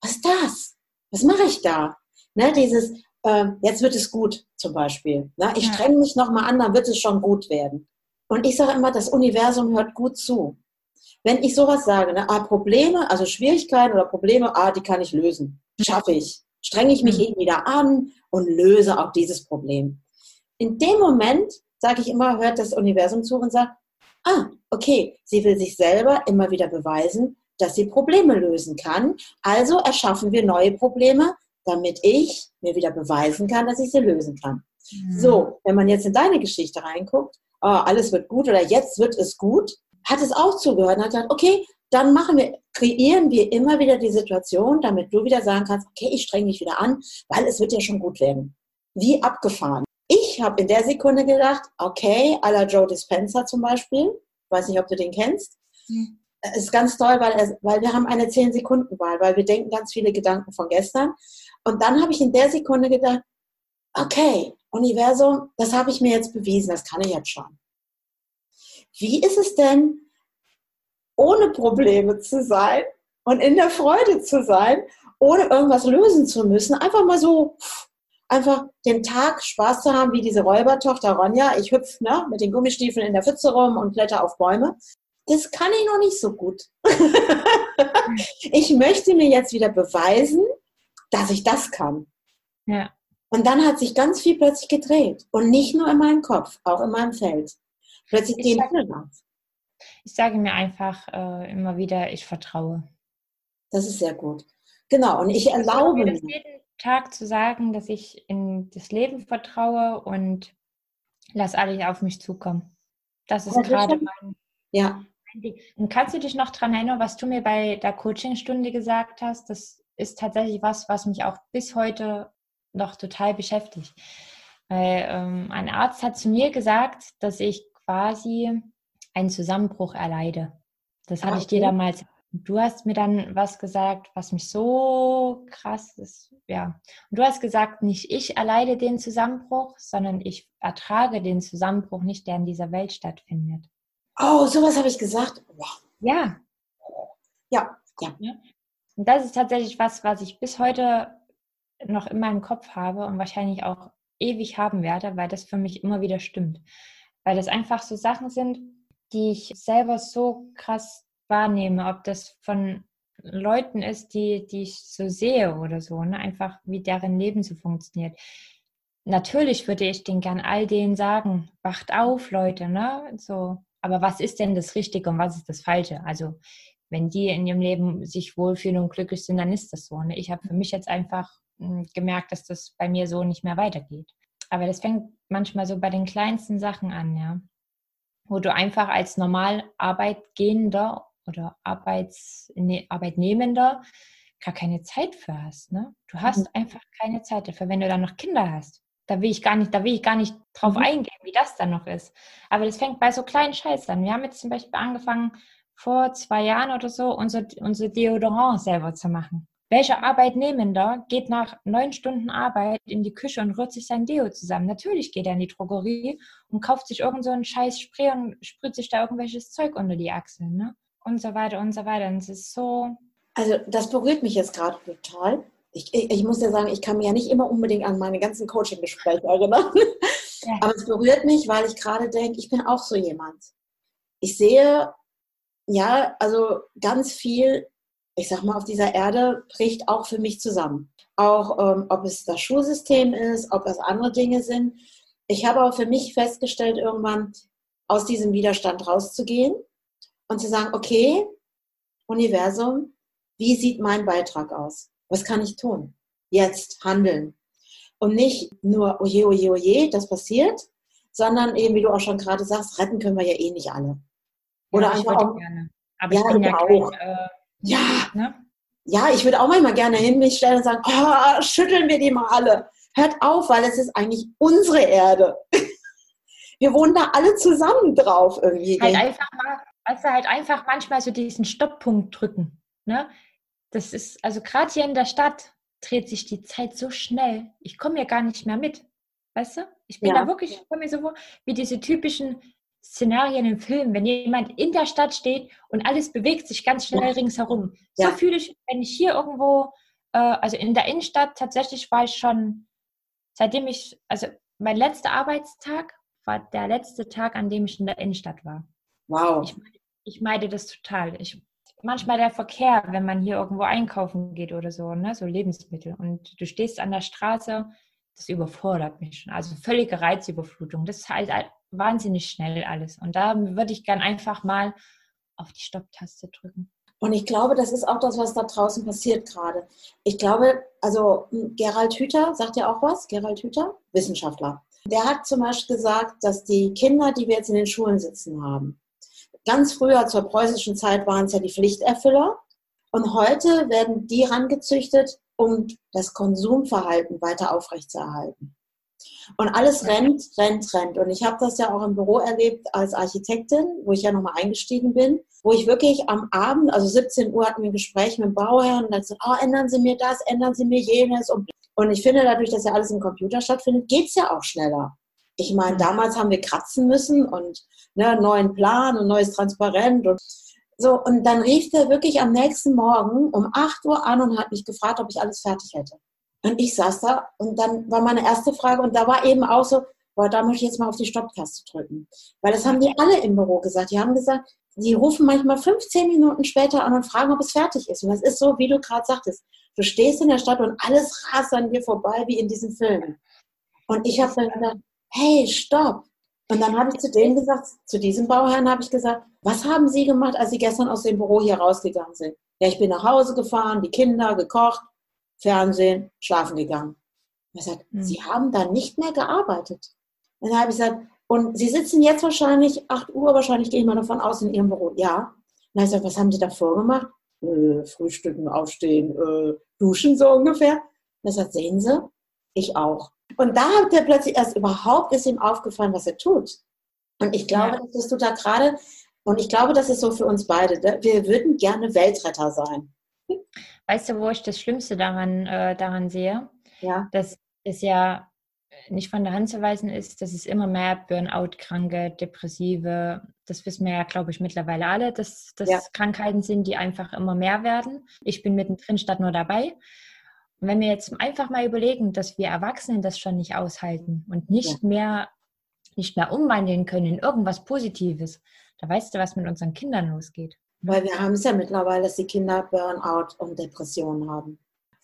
was ist das? Was mache ich da? Ne, dieses, äh, jetzt wird es gut zum Beispiel. Ne? Ich strenge mich nochmal an, dann wird es schon gut werden. Und ich sage immer, das Universum hört gut zu. Wenn ich sowas sage, ne, ah, Probleme, also Schwierigkeiten oder Probleme, ah, die kann ich lösen. Schaffe ich. Strenge ich mich mhm. eben wieder an und löse auch dieses Problem. In dem Moment, sage ich immer, hört das Universum zu und sagt, ah, okay, sie will sich selber immer wieder beweisen, dass sie Probleme lösen kann. Also erschaffen wir neue Probleme, damit ich mir wieder beweisen kann, dass ich sie lösen kann. Mhm. So, wenn man jetzt in deine Geschichte reinguckt, oh, alles wird gut oder jetzt wird es gut, hat es auch zugehört und hat gesagt, okay, dann machen wir, kreieren wir immer wieder die Situation, damit du wieder sagen kannst, okay, ich strenge mich wieder an, weil es wird ja schon gut werden. Wie abgefahren. Ich habe in der Sekunde gedacht, okay, à la Joe Dispenza zum Beispiel, weiß nicht, ob du den kennst. Mhm ist ganz toll, weil, er, weil wir haben eine 10-Sekunden-Wahl, weil wir denken ganz viele Gedanken von gestern. Und dann habe ich in der Sekunde gedacht, okay, Universum, das habe ich mir jetzt bewiesen, das kann ich jetzt schon. Wie ist es denn, ohne Probleme zu sein und in der Freude zu sein, ohne irgendwas lösen zu müssen, einfach mal so, einfach den Tag Spaß zu haben, wie diese Räubertochter Ronja. Ich hüpfe ne, mit den Gummistiefeln in der Pfütze rum und kletter auf Bäume das kann ich noch nicht so gut. ich möchte mir jetzt wieder beweisen, dass ich das kann. Ja. Und dann hat sich ganz viel plötzlich gedreht. Und nicht nur in meinem Kopf, auch in meinem Feld. Plötzlich ich gehen Hände auf. Ich sage mir einfach äh, immer wieder, ich vertraue. Das ist sehr gut. Genau. Und ich, ich erlaube mir. jeden Tag zu sagen, dass ich in das Leben vertraue und lass alles auf mich zukommen. Das ist gerade mein, ja. Und kannst du dich noch daran erinnern, was du mir bei der Coachingstunde gesagt hast? Das ist tatsächlich was, was mich auch bis heute noch total beschäftigt. Weil ähm, ein Arzt hat zu mir gesagt, dass ich quasi einen Zusammenbruch erleide. Das hatte okay. ich dir damals. Du hast mir dann was gesagt, was mich so krass ist. Ja. Und du hast gesagt, nicht ich erleide den Zusammenbruch, sondern ich ertrage den Zusammenbruch nicht, der in dieser Welt stattfindet. Oh, sowas habe ich gesagt. Ja. Ja, ja. Und das ist tatsächlich was, was ich bis heute noch in meinem Kopf habe und wahrscheinlich auch ewig haben werde, weil das für mich immer wieder stimmt. Weil das einfach so Sachen sind, die ich selber so krass wahrnehme, ob das von Leuten ist, die, die ich so sehe oder so, ne? einfach wie deren Leben so funktioniert. Natürlich würde ich den gern all denen sagen, wacht auf, Leute, ne? So, aber was ist denn das Richtige und was ist das Falsche? Also wenn die in ihrem Leben sich wohlfühlen und glücklich sind, dann ist das so. Ne? Ich habe für mich jetzt einfach hm, gemerkt, dass das bei mir so nicht mehr weitergeht. Aber das fängt manchmal so bei den kleinsten Sachen an, ja. Wo du einfach als normal Arbeitgehender oder Arbeits, ne, Arbeitnehmender gar keine Zeit für hast. Ne? Du hast mhm. einfach keine Zeit dafür, wenn du dann noch Kinder hast. Da will ich gar nicht, da will ich gar nicht drauf mhm. eingehen, wie das dann noch ist. Aber das fängt bei so kleinen Scheiß an. Wir haben jetzt zum Beispiel angefangen, vor zwei Jahren oder so, unser, unser Deodorant selber zu machen. Welcher Arbeitnehmender geht nach neun Stunden Arbeit in die Küche und rührt sich sein Deo zusammen? Natürlich geht er in die Drogerie und kauft sich irgend so einen scheiß Spray und sprüht sich da irgendwelches Zeug unter die Achseln, ne? Und so weiter und so weiter. Und es ist so. Also, das berührt mich jetzt gerade total. Ich, ich, muss ja sagen, ich kann mich ja nicht immer unbedingt an meine ganzen Coaching-Gespräche erinnern. Ja. Aber es berührt mich, weil ich gerade denke, ich bin auch so jemand. Ich sehe, ja, also ganz viel ich sag mal, auf dieser Erde bricht auch für mich zusammen. Auch ähm, ob es das Schulsystem ist, ob es andere Dinge sind. Ich habe auch für mich festgestellt, irgendwann aus diesem Widerstand rauszugehen und zu sagen, okay, Universum, wie sieht mein Beitrag aus? Was kann ich tun? Jetzt handeln. Und nicht nur, oje, oje, oje, das passiert, sondern eben, wie du auch schon gerade sagst, retten können wir ja eh nicht alle. Oder ja, einfach auch, gerne. Aber ja, ich bin ja auch. Kein, äh ja. Ne? Ja, ich würde auch manchmal gerne hin mich stellen und sagen, oh, schütteln wir die mal alle. Hört auf, weil es ist eigentlich unsere Erde. Wir wohnen da alle zusammen drauf irgendwie. Halt einfach mal, also halt einfach manchmal so diesen Stopppunkt drücken. Ne? Das ist, also gerade hier in der Stadt dreht sich die Zeit so schnell. Ich komme ja gar nicht mehr mit. Weißt du? Ich bin ja. da wirklich, ich komme mir so vor, wie diese typischen Szenarien im Film, wenn jemand in der Stadt steht und alles bewegt sich ganz schnell ja. ringsherum. So ja. fühle ich, wenn ich hier irgendwo, äh, also in der Innenstadt, tatsächlich war ich schon, seitdem ich, also mein letzter Arbeitstag war der letzte Tag, an dem ich in der Innenstadt war. Wow. Ich, ich meide das total. Ich, manchmal der Verkehr, wenn man hier irgendwo einkaufen geht oder so, ne, so Lebensmittel und du stehst an der Straße, das überfordert mich schon. Also völlige Reizüberflutung. Das ist halt wahnsinnig schnell alles. Und da würde ich gern einfach mal auf die Stopptaste drücken. Und ich glaube, das ist auch das, was da draußen passiert gerade. Ich glaube, also hm, Gerald Hüther, sagt ja auch was? Gerald Hüther, Wissenschaftler. Der hat zum Beispiel gesagt, dass die Kinder, die wir jetzt in den Schulen sitzen haben, ganz früher zur preußischen Zeit waren es ja die Pflichterfüller. Und heute werden die rangezüchtet, um das Konsumverhalten weiter aufrechtzuerhalten. Und alles rennt, rennt, rennt. Und ich habe das ja auch im Büro erlebt als Architektin, wo ich ja nochmal eingestiegen bin, wo ich wirklich am Abend, also 17 Uhr hatten wir ein Gespräch mit dem Bauherrn und dann so, oh, ändern Sie mir das, ändern Sie mir jenes. Und, und ich finde, dadurch, dass ja alles im Computer stattfindet, geht es ja auch schneller. Ich meine, damals haben wir kratzen müssen und ne, neuen Plan und neues Transparent und so. Und dann rief der wirklich am nächsten Morgen um 8 Uhr an und hat mich gefragt, ob ich alles fertig hätte. Und ich saß da und dann war meine erste Frage und da war eben auch so, boah, da muss ich jetzt mal auf die Stopptaste drücken. Weil das haben die alle im Büro gesagt. Die haben gesagt, die rufen manchmal 15 Minuten später an und fragen, ob es fertig ist. Und das ist so, wie du gerade sagtest. Du stehst in der Stadt und alles rast an dir vorbei, wie in diesen Filmen. Und ich habe dann gedacht, hey, stopp. Und dann habe ich zu denen gesagt, zu diesem Bauherrn habe ich gesagt, was haben Sie gemacht, als Sie gestern aus dem Büro hier rausgegangen sind? Ja, ich bin nach Hause gefahren, die Kinder gekocht, Fernsehen, schlafen gegangen. Er sagt, mhm. Sie haben da nicht mehr gearbeitet. Und dann habe ich gesagt, und Sie sitzen jetzt wahrscheinlich 8 Uhr, wahrscheinlich gehe ich mal davon aus, in Ihrem Büro. Ja. Und dann habe ich gesagt, was haben Sie davor gemacht? Äh, frühstücken, aufstehen, äh, duschen, so ungefähr. Und er sagt, sehen Sie, ich auch. Und da hat er plötzlich erst überhaupt ist ihm aufgefallen, was er tut. Und ich glaube, ja. dass du da gerade, und ich glaube, das ist so für uns beide, ne? wir würden gerne Weltretter sein. Weißt du, wo ich das Schlimmste daran, äh, daran sehe? Ja. Dass es ja nicht von der Hand zu weisen ist, dass es immer mehr Burnout-Kranke, Depressive, das wissen wir ja, glaube ich, mittlerweile alle, dass das ja. Krankheiten sind, die einfach immer mehr werden. Ich bin mittendrin statt nur dabei. Wenn wir jetzt einfach mal überlegen, dass wir Erwachsenen das schon nicht aushalten und nicht ja. mehr nicht mehr umwandeln können in irgendwas Positives, da weißt du, was mit unseren Kindern losgeht. Weil wir haben es ja mittlerweile, dass die Kinder Burnout und Depressionen haben.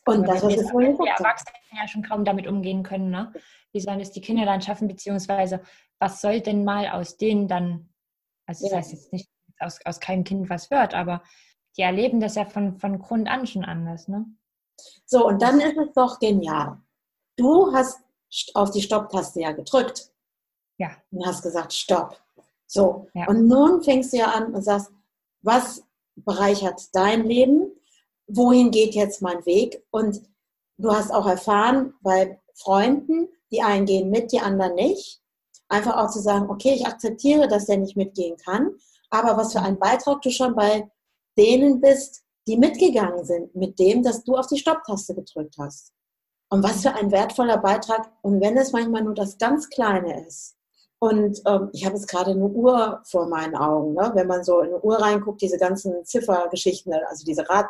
Und das, was wir vorhin Die Erwachsenen ja schon kaum damit umgehen können. Ne? Wie sollen es die Kinder dann schaffen, beziehungsweise was soll denn mal aus denen dann, also das ja. heißt jetzt nicht, aus, aus keinem Kind was wird, aber die erleben das ja von, von Grund an schon anders. Ne? So, und dann ist es doch genial. Du hast auf die Stopptaste ja gedrückt. Ja. Und hast gesagt, Stopp. So, ja. und nun fängst du ja an und sagst, was bereichert dein Leben, wohin geht jetzt mein Weg und du hast auch erfahren bei Freunden, die einen gehen mit, die anderen nicht, einfach auch zu sagen, okay, ich akzeptiere, dass der nicht mitgehen kann, aber was für ein Beitrag du schon bei denen bist, die mitgegangen sind mit dem, dass du auf die Stopptaste gedrückt hast. Und was für ein wertvoller Beitrag. Und wenn es manchmal nur das ganz Kleine ist. Und ähm, ich habe jetzt gerade eine Uhr vor meinen Augen. Ne? Wenn man so in eine Uhr reinguckt, diese ganzen Ziffergeschichten, also diese Rad,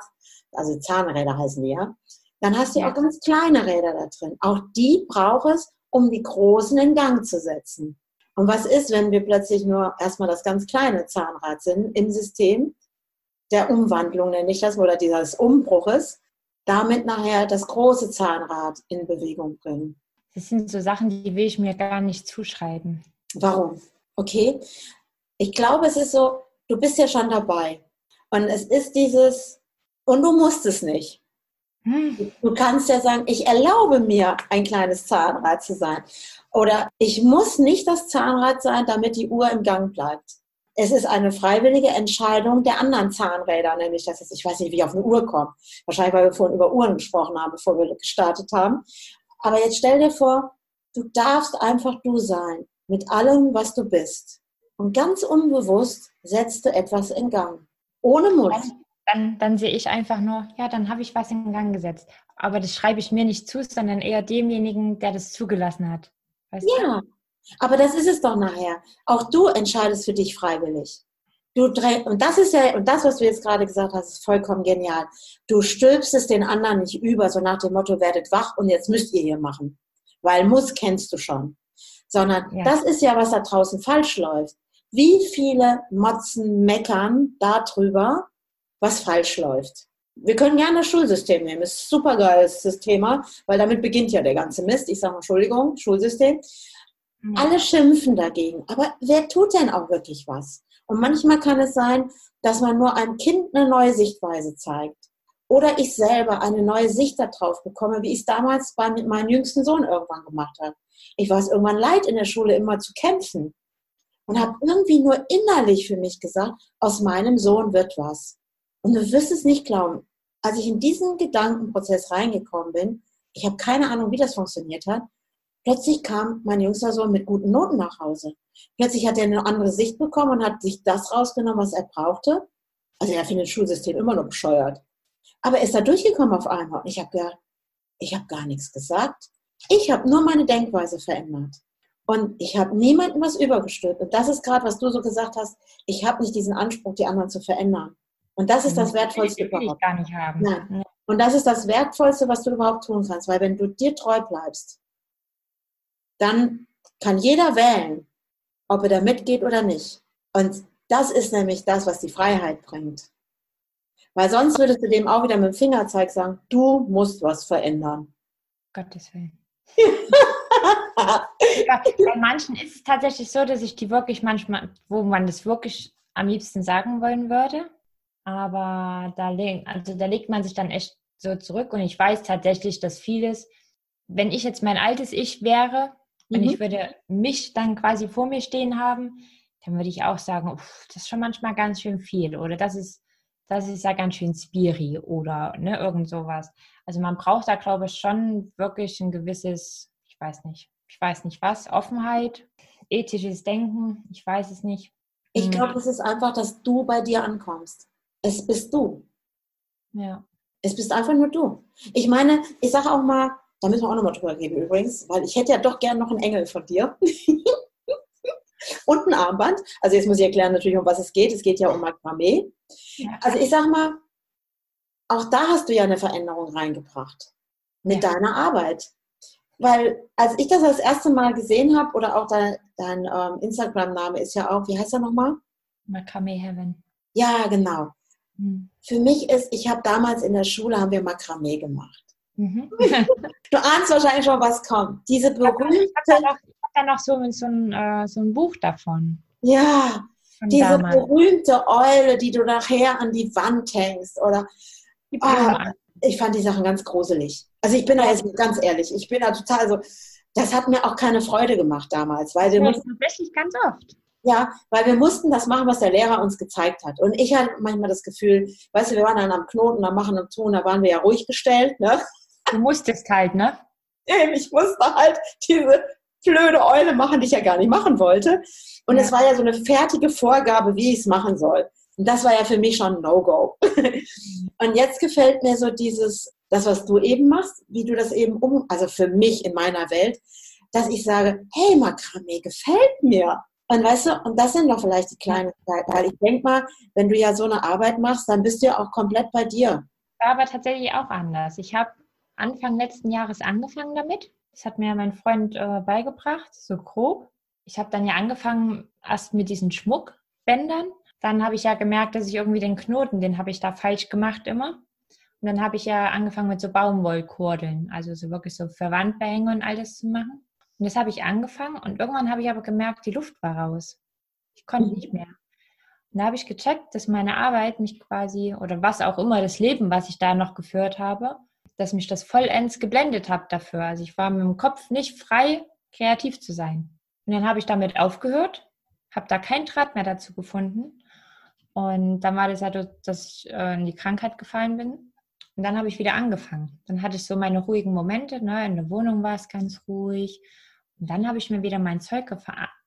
also Zahnräder heißen die ja, dann hast du ja. auch ganz kleine Räder da drin. Auch die braucht es, um die großen in Gang zu setzen. Und was ist, wenn wir plötzlich nur erstmal das ganz kleine Zahnrad sind im System der Umwandlung, nenne ich das, oder dieses Umbruches, damit nachher das große Zahnrad in Bewegung bringen? Das sind so Sachen, die will ich mir gar nicht zuschreiben. Warum? Okay. Ich glaube, es ist so, du bist ja schon dabei. Und es ist dieses, und du musst es nicht. Hm. Du kannst ja sagen, ich erlaube mir, ein kleines Zahnrad zu sein. Oder ich muss nicht das Zahnrad sein, damit die Uhr im Gang bleibt. Es ist eine freiwillige Entscheidung der anderen Zahnräder, nämlich dass es, ich weiß nicht, wie ich auf eine Uhr komme. Wahrscheinlich, weil wir vorhin über Uhren gesprochen haben, bevor wir gestartet haben. Aber jetzt stell dir vor, du darfst einfach du sein, mit allem, was du bist. Und ganz unbewusst setzt du etwas in Gang. Ohne Mut dann, dann sehe ich einfach nur, ja, dann habe ich was in Gang gesetzt. Aber das schreibe ich mir nicht zu, sondern eher demjenigen, der das zugelassen hat. Weißt ja, du? Aber das ist es doch nachher. Auch du entscheidest für dich freiwillig. Du und das ist ja, und das, was du jetzt gerade gesagt hast, ist vollkommen genial. Du stülpst es den anderen nicht über, so nach dem Motto, werdet wach und jetzt müsst ihr hier machen. Weil muss kennst du schon. Sondern ja. das ist ja, was da draußen falsch läuft. Wie viele Motzen meckern darüber, was falsch läuft. Wir können gerne das Schulsystem nehmen. Ist ein super geiles Thema, weil damit beginnt ja der ganze Mist. Ich sage Entschuldigung, Schulsystem. Mhm. Alle schimpfen dagegen. Aber wer tut denn auch wirklich was? Und manchmal kann es sein, dass man nur einem Kind eine neue Sichtweise zeigt. Oder ich selber eine neue Sicht darauf bekomme, wie ich es damals bei meinem jüngsten Sohn irgendwann gemacht habe. Ich war es irgendwann leid, in der Schule immer zu kämpfen. Und habe irgendwie nur innerlich für mich gesagt, aus meinem Sohn wird was. Und du wirst es nicht glauben, als ich in diesen Gedankenprozess reingekommen bin, ich habe keine Ahnung, wie das funktioniert hat, plötzlich kam mein jüngster Sohn mit guten Noten nach Hause. Plötzlich hat er eine andere Sicht bekommen und hat sich das rausgenommen, was er brauchte. Also er findet das Schulsystem immer noch bescheuert. Aber er ist da durchgekommen auf einmal. Und ich habe gedacht, ich habe gar nichts gesagt. Ich habe nur meine Denkweise verändert. Und ich habe niemandem was übergestülpt. Und das ist gerade, was du so gesagt hast. Ich habe nicht diesen Anspruch, die anderen zu verändern. Und das ist das Wertvollste überhaupt. gar nicht haben. Nein. Und das ist das Wertvollste, was du überhaupt tun kannst. Weil wenn du dir treu bleibst, dann kann jeder wählen, ob er da mitgeht oder nicht. Und das ist nämlich das, was die Freiheit bringt. Weil sonst würdest du dem auch wieder mit dem Fingerzeig sagen, du musst was verändern. Gottes Willen. Bei manchen ist es tatsächlich so, dass ich die wirklich manchmal, wo man das wirklich am liebsten sagen wollen würde, aber da, also da legt man sich dann echt so zurück und ich weiß tatsächlich, dass vieles, wenn ich jetzt mein altes Ich wäre mhm. und ich würde mich dann quasi vor mir stehen haben, dann würde ich auch sagen, uff, das ist schon manchmal ganz schön viel oder das ist, das ist ja ganz schön spiri oder ne, irgend sowas. Also man braucht da, glaube ich, schon wirklich ein gewisses, ich weiß nicht, ich weiß nicht was, Offenheit, ethisches Denken, ich weiß es nicht. Ich glaube, hm. es ist einfach, dass du bei dir ankommst. Es bist du. Ja. Es bist einfach nur du. Ich meine, ich sage auch mal, da müssen wir auch nochmal drüber reden übrigens, weil ich hätte ja doch gern noch einen Engel von dir. Und ein Armband. Also jetzt muss ich erklären natürlich, um was es geht. Es geht ja um Makramee. Also ich sage mal, auch da hast du ja eine Veränderung reingebracht. Mit ja. deiner Arbeit. Weil als ich das das erste Mal gesehen habe, oder auch dein, dein ähm, Instagram-Name ist ja auch, wie heißt er nochmal? Makramee Heaven. Ja, genau. Mhm. Für mich ist, ich habe damals in der Schule, haben wir Makramee gemacht. Mhm. du ahnst wahrscheinlich schon, was kommt. Diese berühmte... Ich habe da, hab da noch so, so, ein, äh, so ein Buch davon. Ja, diese damals. berühmte Eule, die du nachher an die Wand hängst. Oder, oh, ich fand die Sachen ganz gruselig. Also ich bin da jetzt ganz ehrlich, ich bin da total so, das hat mir auch keine Freude gemacht damals. Weil wir ja, tatsächlich ganz oft. Ja, weil wir mussten das machen, was der Lehrer uns gezeigt hat. Und ich hatte manchmal das Gefühl, weißt du, wir waren dann am Knoten, am Machen und Tun, da waren wir ja ruhig gestellt. Ne? Du musstest halt, ne? Ich musste halt diese blöde Eule machen, die ich ja gar nicht machen wollte. Und ja. es war ja so eine fertige Vorgabe, wie ich es machen soll. Und das war ja für mich schon ein No-Go. und jetzt gefällt mir so dieses, das, was du eben machst, wie du das eben um, also für mich in meiner Welt, dass ich sage, hey, Makramee gefällt mir. Und weißt du, und das sind doch vielleicht die kleinen Weil ich denke mal, wenn du ja so eine Arbeit machst, dann bist du ja auch komplett bei dir. War aber tatsächlich auch anders. Ich habe Anfang letzten Jahres angefangen damit. Das hat mir mein Freund äh, beigebracht, so grob. Ich habe dann ja angefangen erst mit diesen Schmuckbändern. Dann habe ich ja gemerkt, dass ich irgendwie den Knoten, den habe ich da falsch gemacht immer. Und dann habe ich ja angefangen mit so Baumwollkurdeln, also so wirklich so Verwandbehänge und alles zu machen. Und das habe ich angefangen und irgendwann habe ich aber gemerkt, die Luft war raus. Ich konnte nicht mehr. Und da habe ich gecheckt, dass meine Arbeit mich quasi, oder was auch immer, das Leben, was ich da noch geführt habe, dass mich das vollends geblendet hat dafür. Also ich war mit dem Kopf nicht frei, kreativ zu sein. Und dann habe ich damit aufgehört, habe da keinen Draht mehr dazu gefunden. Und dann war das ja, halt, dass ich äh, in die Krankheit gefallen bin. Und dann habe ich wieder angefangen. Dann hatte ich so meine ruhigen Momente. Ne? In der Wohnung war es ganz ruhig. Und dann habe ich mir wieder mein Zeug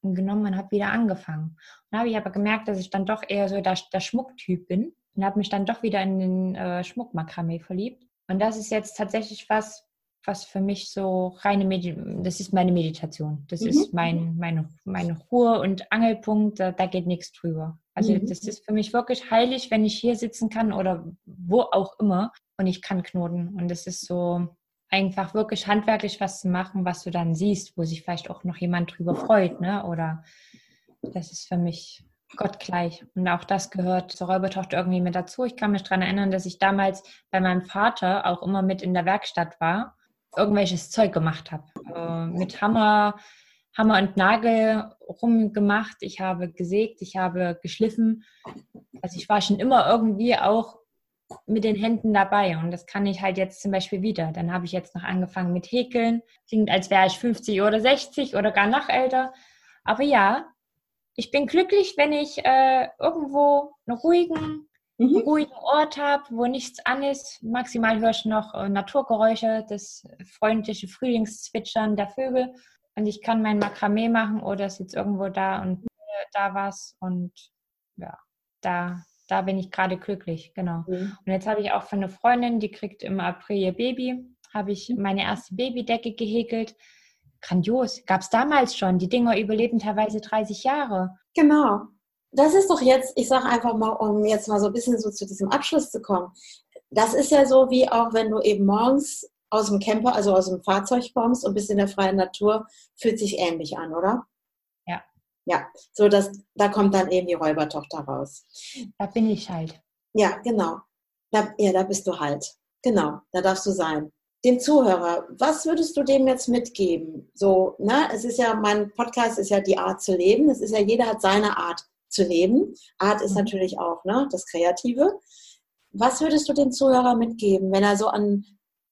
genommen und habe wieder angefangen. Und dann habe ich aber gemerkt, dass ich dann doch eher so der, der Schmucktyp bin und habe mich dann doch wieder in den äh, Schmuckmakramee verliebt. Und das ist jetzt tatsächlich was, was für mich so reine Medi das ist meine Meditation. Das mhm. ist mein, meine, meine Ruhe- und Angelpunkt, da, da geht nichts drüber. Also mhm. das ist für mich wirklich heilig, wenn ich hier sitzen kann oder wo auch immer und ich kann knoten. Und das ist so einfach wirklich handwerklich was zu machen, was du dann siehst, wo sich vielleicht auch noch jemand drüber freut, ne? Oder das ist für mich Gott gleich. Und auch das gehört zur Räubertochter irgendwie mit dazu. Ich kann mich daran erinnern, dass ich damals bei meinem Vater auch immer mit in der Werkstatt war, irgendwelches Zeug gemacht habe. Äh, mit Hammer, Hammer und Nagel rumgemacht. Ich habe gesägt, ich habe geschliffen. Also ich war schon immer irgendwie auch mit den Händen dabei und das kann ich halt jetzt zum Beispiel wieder. Dann habe ich jetzt noch angefangen mit Häkeln. Klingt, als wäre ich 50 oder 60 oder gar noch älter. Aber ja, ich bin glücklich, wenn ich äh, irgendwo einen ruhigen, mhm. ruhigen Ort habe, wo nichts an ist. Maximal höre ich noch äh, Naturgeräusche, das freundliche Frühlingszwitschern der Vögel. Und ich kann mein Makramee machen oder es sitzt irgendwo da und da was. Und ja, da da bin ich gerade glücklich, genau. Mhm. Und jetzt habe ich auch von einer Freundin, die kriegt im April ihr Baby, habe ich meine erste Babydecke gehäkelt. Grandios. Gab es damals schon. Die Dinger überleben teilweise 30 Jahre. Genau. Das ist doch jetzt, ich sage einfach mal, um jetzt mal so ein bisschen so zu diesem Abschluss zu kommen. Das ist ja so, wie auch wenn du eben morgens aus dem Camper, also aus dem Fahrzeug kommst und bist in der freien Natur, fühlt sich ähnlich an, oder? Ja, so dass da kommt dann eben die Räubertochter raus. Da bin ich halt. Ja, genau. Da, ja, da bist du halt. Genau, da darfst du sein. Dem Zuhörer, was würdest du dem jetzt mitgeben? So, ne, es ist ja, mein Podcast ist ja die Art zu leben. Es ist ja, jeder hat seine Art zu leben. Art ist mhm. natürlich auch, ne, das Kreative. Was würdest du dem Zuhörer mitgeben, wenn er so an,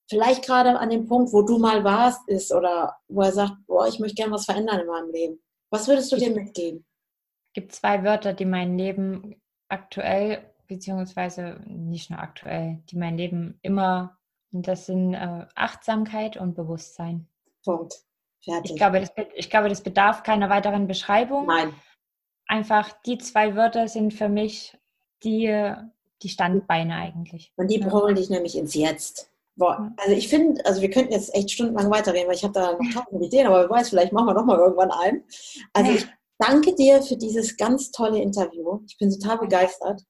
vielleicht gerade an dem Punkt, wo du mal warst, ist oder wo er sagt, boah, ich möchte gerne was verändern in meinem Leben? Was würdest du dir mitgeben? Es gibt zwei Wörter, die mein Leben aktuell, beziehungsweise nicht nur aktuell, die mein Leben immer, und das sind äh, Achtsamkeit und Bewusstsein. Punkt. Fertig. Ich glaube, das, ich glaube, das bedarf keiner weiteren Beschreibung. Nein. Einfach die zwei Wörter sind für mich die, die Standbeine eigentlich. Und die brauchen dich nämlich ins Jetzt. Boah, also ich finde, also wir könnten jetzt echt stundenlang weiterreden, weil ich habe da noch tausend Ideen, aber wer weiß, vielleicht machen wir doch mal irgendwann ein. Also ich danke dir für dieses ganz tolle Interview. Ich bin total begeistert.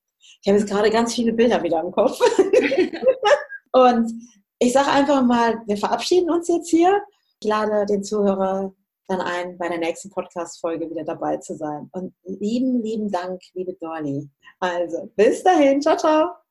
Ich habe jetzt gerade ganz viele Bilder wieder im Kopf. Und ich sage einfach mal, wir verabschieden uns jetzt hier. Ich lade den Zuhörer dann ein, bei der nächsten Podcast-Folge wieder dabei zu sein. Und lieben, lieben Dank, liebe Dorni. Also, bis dahin. Ciao, ciao.